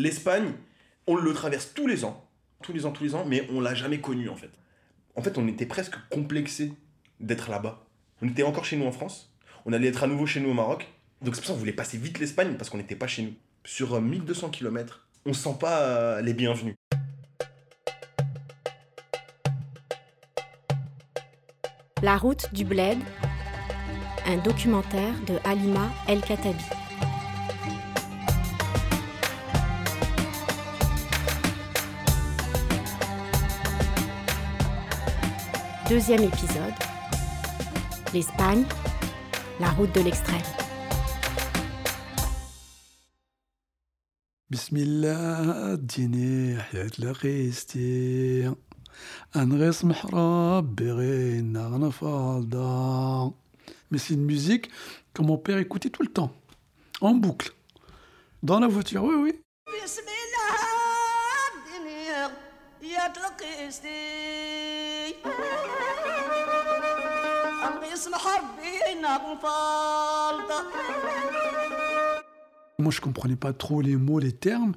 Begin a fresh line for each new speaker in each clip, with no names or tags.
L'Espagne, on le traverse tous les ans, tous les ans, tous les ans, mais on l'a jamais connu en fait. En fait, on était presque complexé d'être là-bas. On était encore chez nous en France, on allait être à nouveau chez nous au Maroc, donc c'est pour ça qu'on voulait passer vite l'Espagne parce qu'on n'était pas chez nous. Sur euh, 1200 km, on sent pas euh, les bienvenus.
La route du Bled, un documentaire de Halima El Katabi. Deuxième épisode. L'Espagne, la route de l'extrême.
Bismillah, dîner, hayat la qisti. أنغص محراب بغين نغنى فالدا Mais c'est une musique que mon père écoutait tout le temps, en boucle, dans la voiture, oui, oui.
بسم اسم حربي نفالطة
Moi, je comprenais pas trop les mots, les termes.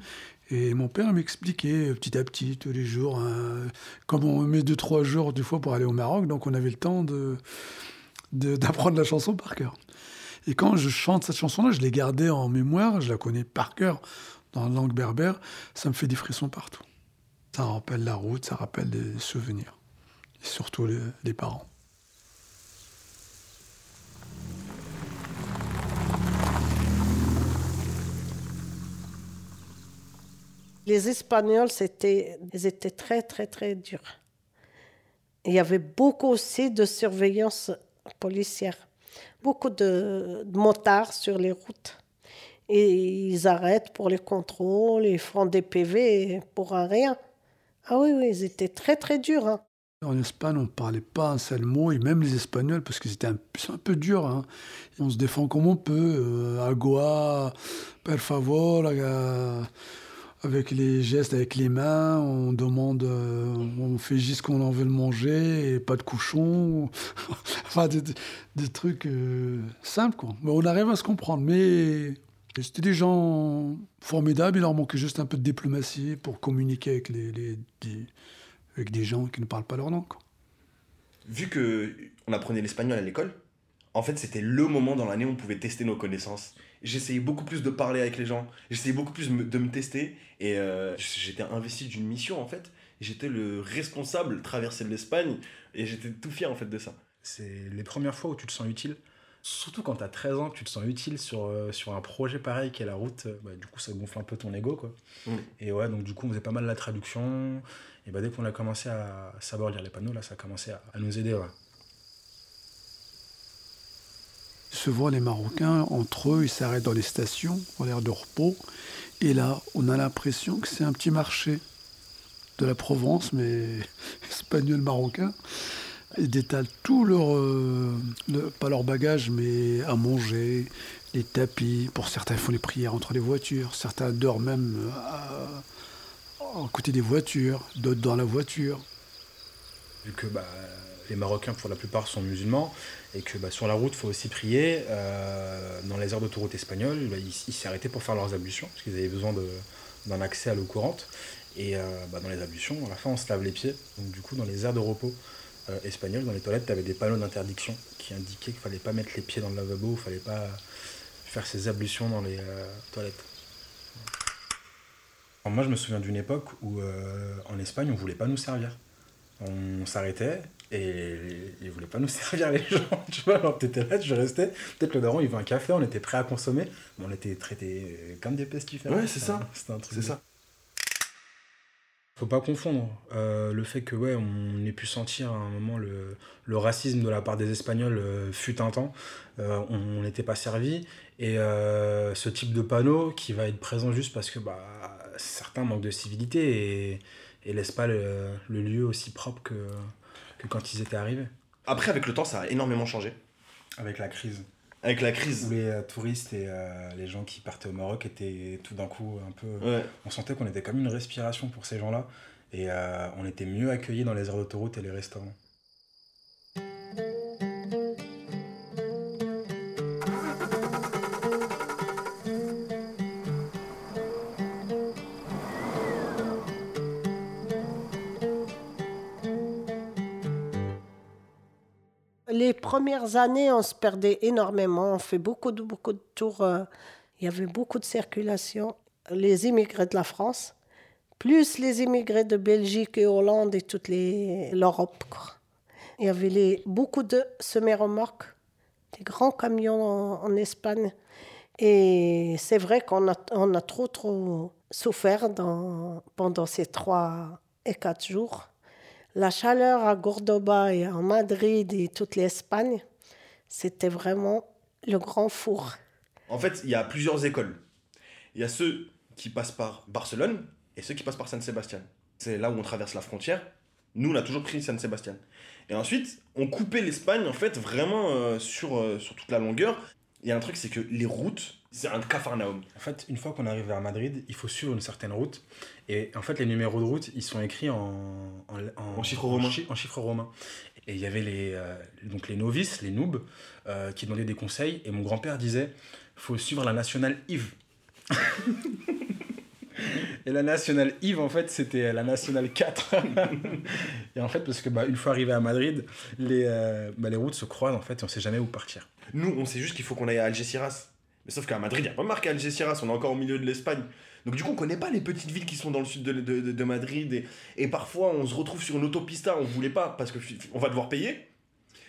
Et mon père m'expliquait euh, petit à petit, tous les jours, hein, comme on met deux, trois jours, des fois, pour aller au Maroc. Donc, on avait le temps de, de- d'apprendre la chanson par cœur. Et quand je chante cette chanson-là, je l'ai gardée en mémoire, je la connais par cœur dans la langue berbère. Ça me fait des frissons partout. Ça rappelle la route, ça rappelle des souvenirs. Et surtout les, les parents.
Les Espagnols, c'était, ils étaient très, très, très durs. Il y avait beaucoup aussi de surveillance policière. Beaucoup de, motards sur les routes. Et ils arrêtent pour les contrôles, ils font des PV pour rien. Ah oui, oui, ils étaient très, très durs. hein.
En Espagne, on ne parlait pas un seul mot, et même les Espagnols, parce que c'était un, peu dur. hein. On se défend comme on peut. Euh, agua, per favor, euh, avec les gestes, avec les mains, on demande, euh, on fait juste qu'on en veut le manger, pas de cochon. enfin, des, trucs euh, simples, quoi. Mais on arrive à se comprendre. Mais c'était des gens formidables, il leur manquait juste un peu de diplomatie pour communiquer avec les- avec des gens qui ne parlent pas leur langue.
Vu que on apprenait l'espagnol à l'école, en fait, c'était le moment dans l'année où on pouvait tester nos connaissances. J'essayais beaucoup plus de parler avec les gens, j'essayais beaucoup plus de me tester, et euh, j'étais investi d'une mission, en fait. J'étais le responsable de traverser l'Espagne, et j'étais tout fier, en fait, de ça.
C'est les premières fois où tu te sens utile. Surtout quand tu as 13 ans, que tu te sens utile sur, euh, sur un projet pareil qui est la route. euh, bah, du coup, ça gonfle un peu ton ego. Quoi. Et ouais, donc du coup, on faisait pas mal la traduction. Et bah, dès qu'on a commencé à savoir lire les panneaux, là, ça a commencé à, à nous aider. Ouais.
Se voient les Marocains, entre eux, ils s'arrêtent dans les stations, pour l'air de repos. Et là, on a l'impression que c'est un petit marché de la Provence, mais espagnol-marocain. Ils détalent tout leur, euh, pas leur bagage, mais à manger, les tapis. Pour certains, ils font les prières entre les voitures. Certains dorment même euh, à, à côté des voitures, d'autres dans la voiture.
Vu que bah, les Marocains, pour la plupart, sont musulmans. Et que bah, sur la route, il faut aussi prier. euh, dans les aires d'autoroute espagnoles, bah, ils ils s'y arrêtaient pour faire leurs ablutions. Parce qu'ils avaient besoin d'un accès à l'eau courante. Et euh, bah, dans les ablutions, à la fin, on se lave les pieds. Donc, du coup, dans les aires de repos euh, espagnoles, dans les toilettes, tu avais des panneaux d'interdiction qui indiquaient qu'il fallait pas mettre les pieds dans le lavabo, il fallait pas faire ses ablutions dans les toilettes. Moi, je me souviens d'une époque où, en Espagne, on voulait pas nous servir. On s'arrêtait et ils voulaient pas nous servir les gens. Tu vois, alors t'étais là, tu restais. Peut-être le daron, il veut un café, on était prêt à consommer, mais on était traités comme des pestiférés.
Ouais, c'est ça.
C'était un truc.
C'est
de-
ça.
Faut pas confondre euh, le fait que ouais, on ait pu sentir à un moment le, le racisme de la part des Espagnols euh, fut un temps. Euh, on n'était pas servi et euh, ce type de panneau qui va être présent juste parce que bah, certains manquent de civilité et, et laissent pas le, le lieu aussi propre que, que quand ils étaient arrivés.
Après, avec le temps, ça a énormément changé.
Avec la crise.
Avec la
Où
crise.
les euh, touristes et euh, les gens qui partaient au Maroc étaient tout d'un coup un peu
Ouais.
on sentait qu'on était comme une respiration pour ces gens-là et euh, on était mieux accueillis dans les aires d'autoroute et les restaurants.
Les premières années, on se perdait énormément. On fait beaucoup de, beaucoup de tours. euh, Il y avait beaucoup de circulation. Les immigrés de la France, plus les immigrés de Belgique et Hollande et toute l'Europe. Il y avait beaucoup de semi-remorques, des grands camions en, Espagne. Et c'est vrai qu'on a, trop, trop souffert pendant ces trois et quatre jours. La chaleur à Cordoba et en Madrid et toute l'Espagne, c'était vraiment le grand four.
En fait, il y a plusieurs écoles. Il y a ceux qui passent par Barcelone et ceux qui passent par San Sébastien. C'est là où on traverse la frontière. Nous, on a toujours pris San Sébastien. Et ensuite, on coupait l'Espagne, en fait, vraiment euh, sur, euh, sur toute la longueur. Il y a un truc, c'est que les routes, c'est un cafarnaum.
En fait, une fois qu'on arrive vers Madrid, il faut suivre une certaine route. Et en fait, les numéros de route, ils sont écrits en, en,
En chiffres romains.
chi- en chiffres romains. Et il y avait les, euh, donc les novices, les noobs, euh, qui demandaient des conseils. Et mon grand-père disait faut suivre la nationale Yves. Et la nationale Yves, en fait, c'était la nationale 4. et en fait, parce que bah, une fois arrivé à Madrid, les, euh, bah, les routes se croisent, en fait, et on sait jamais où partir.
Nous, on sait juste qu'il faut qu'on aille à Algeciras. Mais sauf qu'à Madrid, il n'y a pas marqué Algeciras, on est encore au milieu de l'Espagne. Donc du coup, on connaît pas les petites villes qui sont dans le sud de, de- de- Madrid. Et, et parfois, on se retrouve sur une autopista, on voulait pas, parce que on va devoir payer.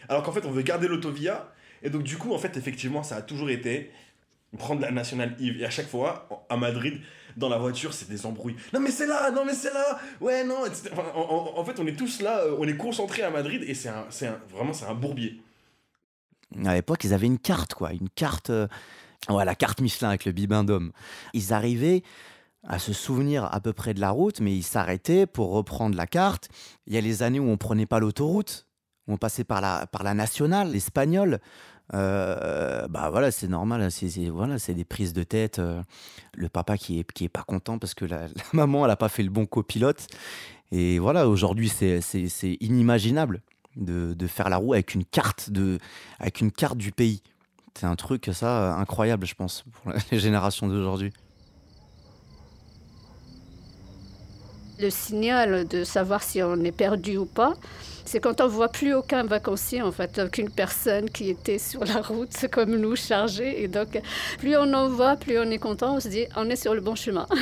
Alors qu'en fait, on veut garder l'autovia. Et donc du coup, en fait, effectivement, ça a toujours été prendre la nationale Yves. Et à chaque fois, à Madrid, dans la voiture, c'est des embrouilles. Non mais c'est là, non mais c'est là, ouais non. Enfin, en, fait, on est tous là, euh, on est concentrés à Madrid et c'est un- vraiment c'est un bourbier.
À l'époque, ils avaient une carte, quoi. Une carte. euh, ouais, la carte Michelin avec le bibendum. Ils arrivaient à se souvenir à peu près de la route, mais ils s'arrêtaient pour reprendre la carte. Il y a les années où on prenait pas l'autoroute, où on passait par la, par la nationale, l'espagnol. Euh, bah voilà, c'est normal, c'est c'est- voilà, c'est des prises de tête. euh, le papa qui est, qui est pas content parce que la, maman, elle pas fait le bon copilote. Et voilà, aujourd'hui, c'est inimaginable de, de faire la roue avec une carte de, avec une carte du pays. C'est un truc, ça, euh, incroyable, je pense, pour les générations d'aujourd'hui.
Le signal de savoir si on est perdu ou pas, c'est quand on voit plus aucun vacancier, en fait, aucune personne qui était sur la route comme nous, chargée. Et donc, plus on en voit, plus on est content, on se dit, on est sur le bon chemin.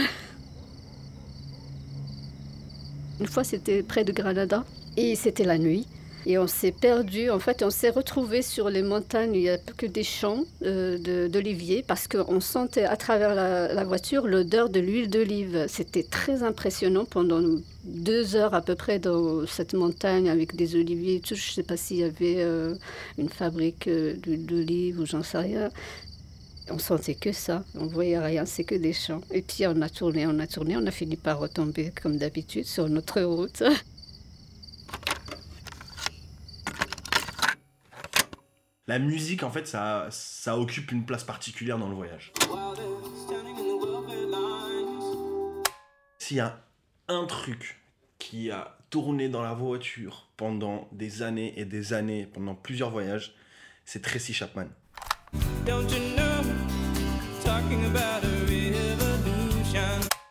Une fois, c'était près de Granada et c'était la nuit. Et on s'est perdu, en fait, on s'est retrouvé sur les montagnes, il n'y a que des champs euh, d'oliviers, parce qu'on sentait à travers la, la voiture l'odeur de l'huile d'olive. C'était très impressionnant pendant deux heures à peu près dans cette montagne avec des oliviers et tout. Je ne sais pas s'il y avait euh, une fabrique euh, d'huile d'olive ou j'en sais rien. On sentait que ça, on voyait rien, c'est que des champs. Et puis on a tourné, on a tourné, on a fini par retomber comme d'habitude sur notre route.
La musique, en fait, ça, ça occupe une place particulière dans le voyage. S'il y a un truc qui a tourné dans la voiture pendant des années et des années, pendant plusieurs voyages, c'est Tracy Chapman.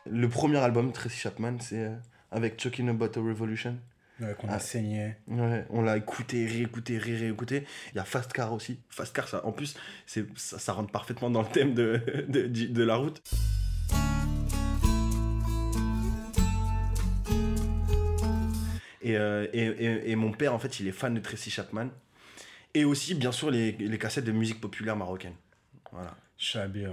Le premier album, Tracy Chapman, c'est euh, avec Talking About a Revolution.
Ouais, qu'on
Ah.
a saigné.
Ouais, on l'a écouté, réécouté, ré réécouté. Il y a Fast Car aussi. Fast Car, ça, en plus, c'est, ça, ça rentre parfaitement dans le thème de, de, de- de la route. Et, euh, et, et- et mon père, en fait, il est fan de Tracy Chapman. Et aussi, bien sûr, les, les cassettes de musique populaire marocaine. Voilà.
Chabi, ouais.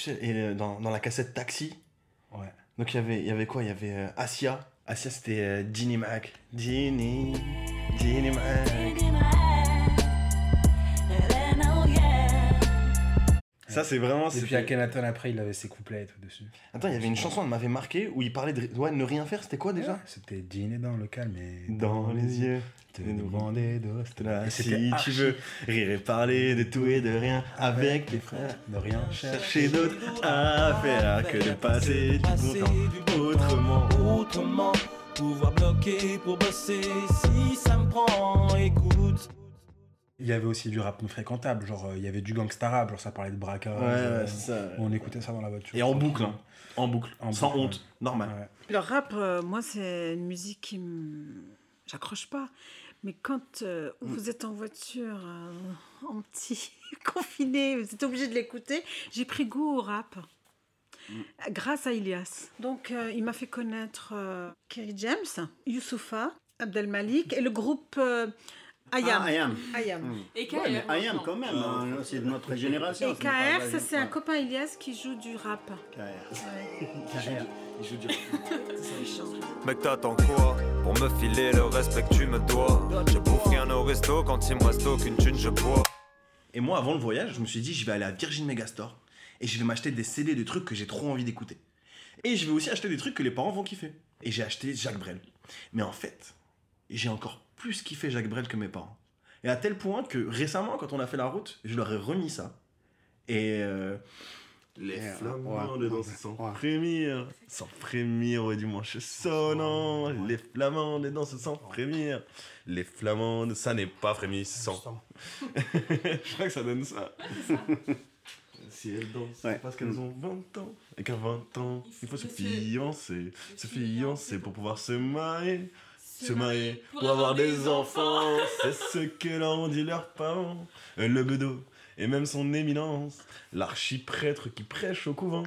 Sais, et euh, dans, dans la cassette Taxi,
Ouais.
donc il y avait, il y avait quoi? Il y avait euh, Asia. Asia, c'était euh, Ginny Mac. Ginny, Ginny Mac. Ça, c'est vraiment.
Et puis
c'était-
Akhenaton, après, il avait ses couplets et tout dessus.
Attends, il y avait une chanson, elle m'avait marqué, où il parlait de ouais, ne rien faire, c'était quoi déjà
C'était dîner dans le calme et
Dans les yeux,
te demander de rester
là, si tu veux, rire et parler de tout et de rien avec tes frères.
de rien chercher.
Chercher d'autres à faire que de passer du bon temps autrement.
autrement. Pouvoir bloquer pour bosser si ça me prend, écoute.
Il y avait aussi du rap non fréquentable, genre euh, il y avait du gangsta rap, genre ça parlait de braquage.
Ouais,
euh,
ouais, ça.
On écoutait ça dans la voiture.
Et en boucle, hein. En boucle.
En
Sans
boucle,
honte. Normal.
Ouais.
Le rap, euh, moi, c'est une musique qui me. J'accroche pas. Mais quand euh,
Mm.
vous êtes en voiture, euh, en petit, confiné, vous êtes obligé de l'écouter, j'ai pris goût au rap.
Mm.
Grâce à Ilias. Donc, euh, il m'a fait connaître euh, Kerry James, Youssoufa, Abdel Malik et le groupe euh, Ayam.
Ah, Ayam.
Ayam.
Et
Ouais,
KR,
mais Ayam quand même, hein, c'est de notre génération.
Et KR, ça c'est un copain Ilias qui joue du rap.
KR.
Je veux dire.
Mec t'attends quoi Pour me filer le respect que tu me dois? Je bouffe rien au resto quand il me reste aucune thune je bois
Et moi, avant le voyage, je me suis dit, je vais aller à Virgin Megastore et je vais m'acheter des CD de trucs que j'ai trop envie d'écouter. Et je vais aussi acheter des trucs que les parents vont kiffer. Et j'ai acheté Jacques Brel. Mais en fait, j'ai encore plus kiffé Jacques Brel que mes parents. Et à tel point que récemment, quand on a fait la route, je leur ai remis ça. Et. euh, les
Ouais,
flamands
ouais,
de danse
ouais,
sans
ouais.
frémir, sans frémir au dimanche sonnant. Les flamands de danse sans frémir. Les flamandes, ça n'est pas frémissant. Je crois que ça donne ça. si elles dansent,
Ouais.
c'est parce qu'elles ont 20 ans. Et qu'à 20 ans, il faut se fiancer. Se fiancer pour pouvoir se marier. Se marier pour avoir des enfants. C'est ce que leur ont dit leurs parents. Le bedeau et même son éminence. L'archiprêtre qui prêche au couvent.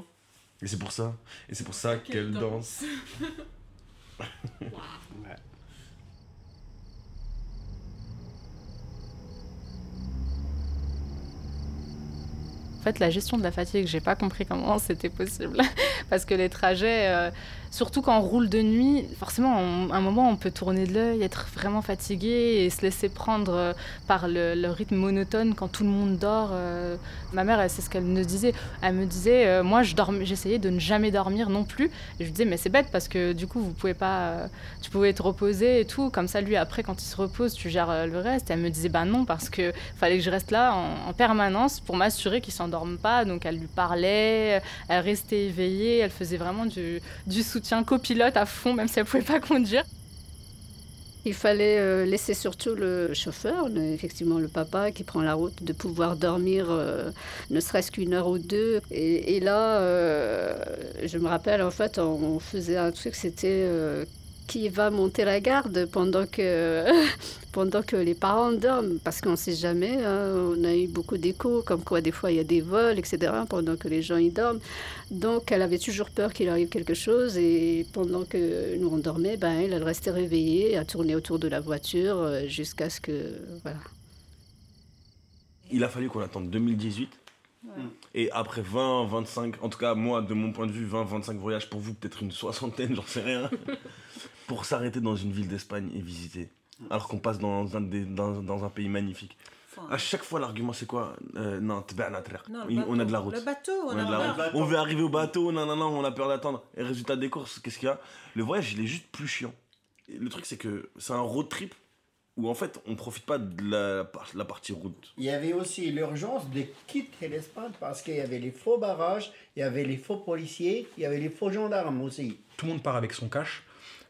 Et c'est pour ça. Et c'est pour ça qu'elle danse.
En fait, la gestion de la fatigue, j'ai pas compris comment c'était possible. Parce que les trajets, euh, surtout quand on roule de nuit, forcément, à un moment, on peut tourner de l'œil, être vraiment fatigué et se laisser prendre euh, par le, rythme monotone quand tout le monde dort. euh. Ma mère, c'est ce qu'elle me disait. Elle me disait, euh, moi, je j'essayais de ne jamais dormir non plus. Et je lui disais, mais c'est bête parce que du coup, vous pouvez pas, tu pouvais te reposer et tout. Comme ça, lui, après, quand il se repose, tu gères le reste. Et elle me disait, bah non, parce que fallait que je reste là en, en permanence pour m'assurer qu'il s'endorme pas. Donc elle lui parlait, elle restait éveillée, elle faisait vraiment du, du copilote à fond, même si elle pouvait pas conduire.
Il fallait euh, laisser surtout le chauffeur, effectivement le papa qui prend la route, de pouvoir dormir euh, ne serait-ce qu'une heure ou deux. Et, là, euh, je me rappelle, en fait, on, faisait un truc, c'était qui va monter la garde pendant que, pendant que les parents dorment, parce qu'on ne sait jamais. hein, on a eu beaucoup d'échos, comme quoi des fois il y a des vols, etc., pendant que les gens y dorment. Donc elle avait toujours peur qu'il arrive quelque chose, et pendant que nous on dormait, ben, elle, elle restait réveillée, à tourner autour de la voiture euh, jusqu'à ce que. Voilà.
Il a fallu qu'on attende 2018. Et après 20, 25, en tout cas moi de mon point de vue, 20, 25 voyages pour vous, peut-être une soixantaine, j'en sais rien, pour s'arrêter dans une ville d'Espagne et visiter. Alors qu'on passe dans un, des- dans, dans un pays magnifique. À chaque fois l'argument c'est quoi? Euh, Non, on a de la route.
Le bateau, on
On, a
a
de la route.
bateau.
on veut arriver au bateau, non, non, non, on a peur d'attendre. Et résultat des courses, qu'est-ce qu'il y a? Le voyage il est juste plus chiant. Et le truc c'est que c'est un road trip où en fait on profite pas de la, la partie route.
Il y avait aussi l'urgence de quitter l'Espagne parce qu'il y avait les faux barrages, il y avait les faux policiers, il y avait les faux gendarmes aussi.
Tout le monde part avec son cash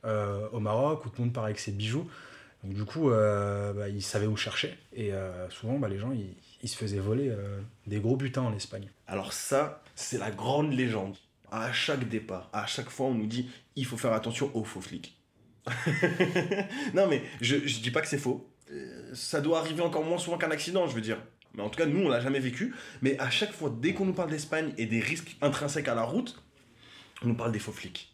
au Maroc, ou tout le monde part avec ses bijoux. Donc du coup, euh, bah, ils savaient où chercher. Et euh, souvent, bah, les gens, ils, se faisaient voler euh, des gros butins en Espagne.
Alors ça, c'est la grande légende. À chaque départ, à chaque fois, on nous dit il faut faire attention aux faux flics. non mais je, je dis pas que c'est faux. Euh, ça doit arriver encore moins souvent qu'un accident, je veux dire. Mais en tout cas, nous, on l'a jamais vécu. Mais à chaque fois, dès qu'on nous parle d'Espagne et des risques intrinsèques à la route, on nous parle des faux flics.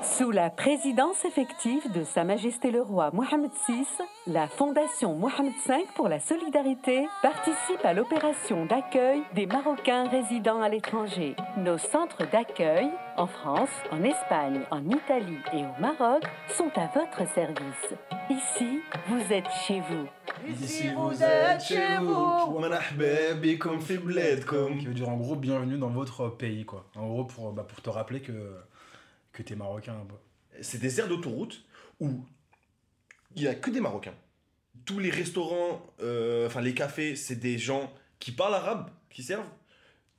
Sous la présidence effective de Sa Majesté le Roi Mohamed VI, la Fondation Mohamed V pour la solidarité participe à l'opération d'accueil des Marocains résidant à l'étranger. Nos centres d'accueil, en France, en Espagne, en Italie et au Maroc, sont à votre service. Ici, vous êtes chez vous.
Ici, vous êtes chez vous.
Qui veut dire en gros bienvenue dans votre pays. En gros, bah, pour te rappeler que que t'es marocain.
c'est des aires d'autoroute où il y a que des Marocains. Tous les restaurants, euh, enfin les cafés, c'est des gens qui parlent arabe, qui servent.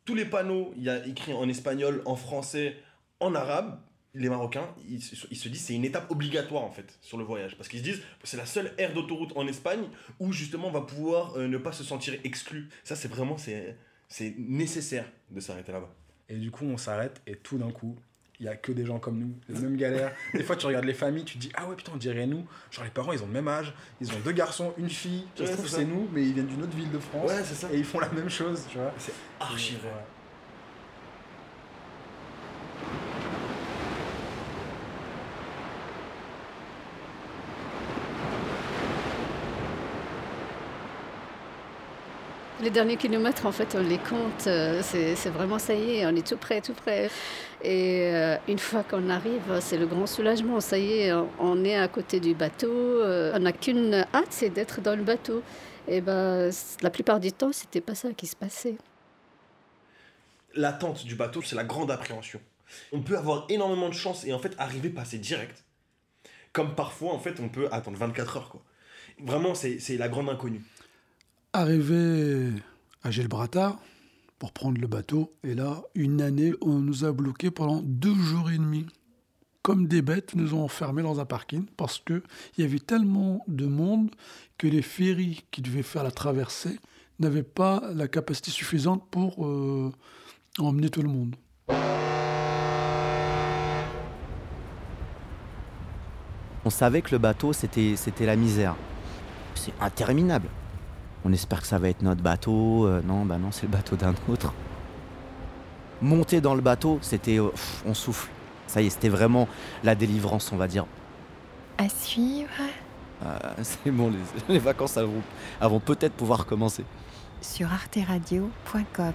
Tous les panneaux, il y a écrit en espagnol, en français, en arabe. Les Marocains, ils, se- ils se disent c'est une étape obligatoire en fait sur le voyage. Parce qu'ils se disent c'est la seule aire d'autoroute en Espagne où justement on va pouvoir euh, ne pas se sentir exclu. Ça c'est vraiment c'est nécessaire de s'arrêter là-bas.
Et du coup, on s'arrête et tout d'un coup, il y a que des gens comme nous, les mêmes galères. Des fois, tu regardes les familles, tu te dis ah ouais putain, on dirait nous. Genre les parents, ils ont le même âge, ils ont deux garçons, une fille. Ça se trouve
c'est
nous, mais ils viennent d'une autre ville de France.
Ouais, c'est ça.
Et ils font la même chose, tu vois.
C'est archi vrai.
Les derniers kilomètres, en fait, on les compte. euh, C'est vraiment ça y est, on est tout près, tout près. Et euh, une fois qu'on arrive, c'est le grand soulagement. Ça y est, on- est à côté du bateau. euh, On n'a qu'une hâte, c'est d'être dans le bateau. Et ben, la plupart du temps, c'était pas ça qui se passait.
L'attente du bateau, c'est la grande appréhension. On peut avoir énormément de chance et en fait arriver passer direct. Comme parfois, en fait, on peut attendre 24 heures. Vraiment, c'est la grande inconnue.
Arrivé à Gibraltar pour prendre le bateau, et là, une année, on nous a bloqués pendant deux jours et demi. Comme des bêtes, nous ont enfermés dans un parking parce qu'il y avait tellement de monde que les ferries qui devaient faire la traversée n'avaient pas la capacité suffisante pour euh, emmener tout le monde.
On savait que le bateau, c'était la misère. C'est interminable. On espère que ça va être notre bateau. euh, non, bah non, c'est le bateau d'un autre. Monter dans le bateau, c'était. euh, on souffle. Ça y est, c'était vraiment la délivrance, on va dire.
À suivre
Euh, c'est bon, les, les vacances vont, vont peut-être pouvoir commencer.
sur arteradio.com.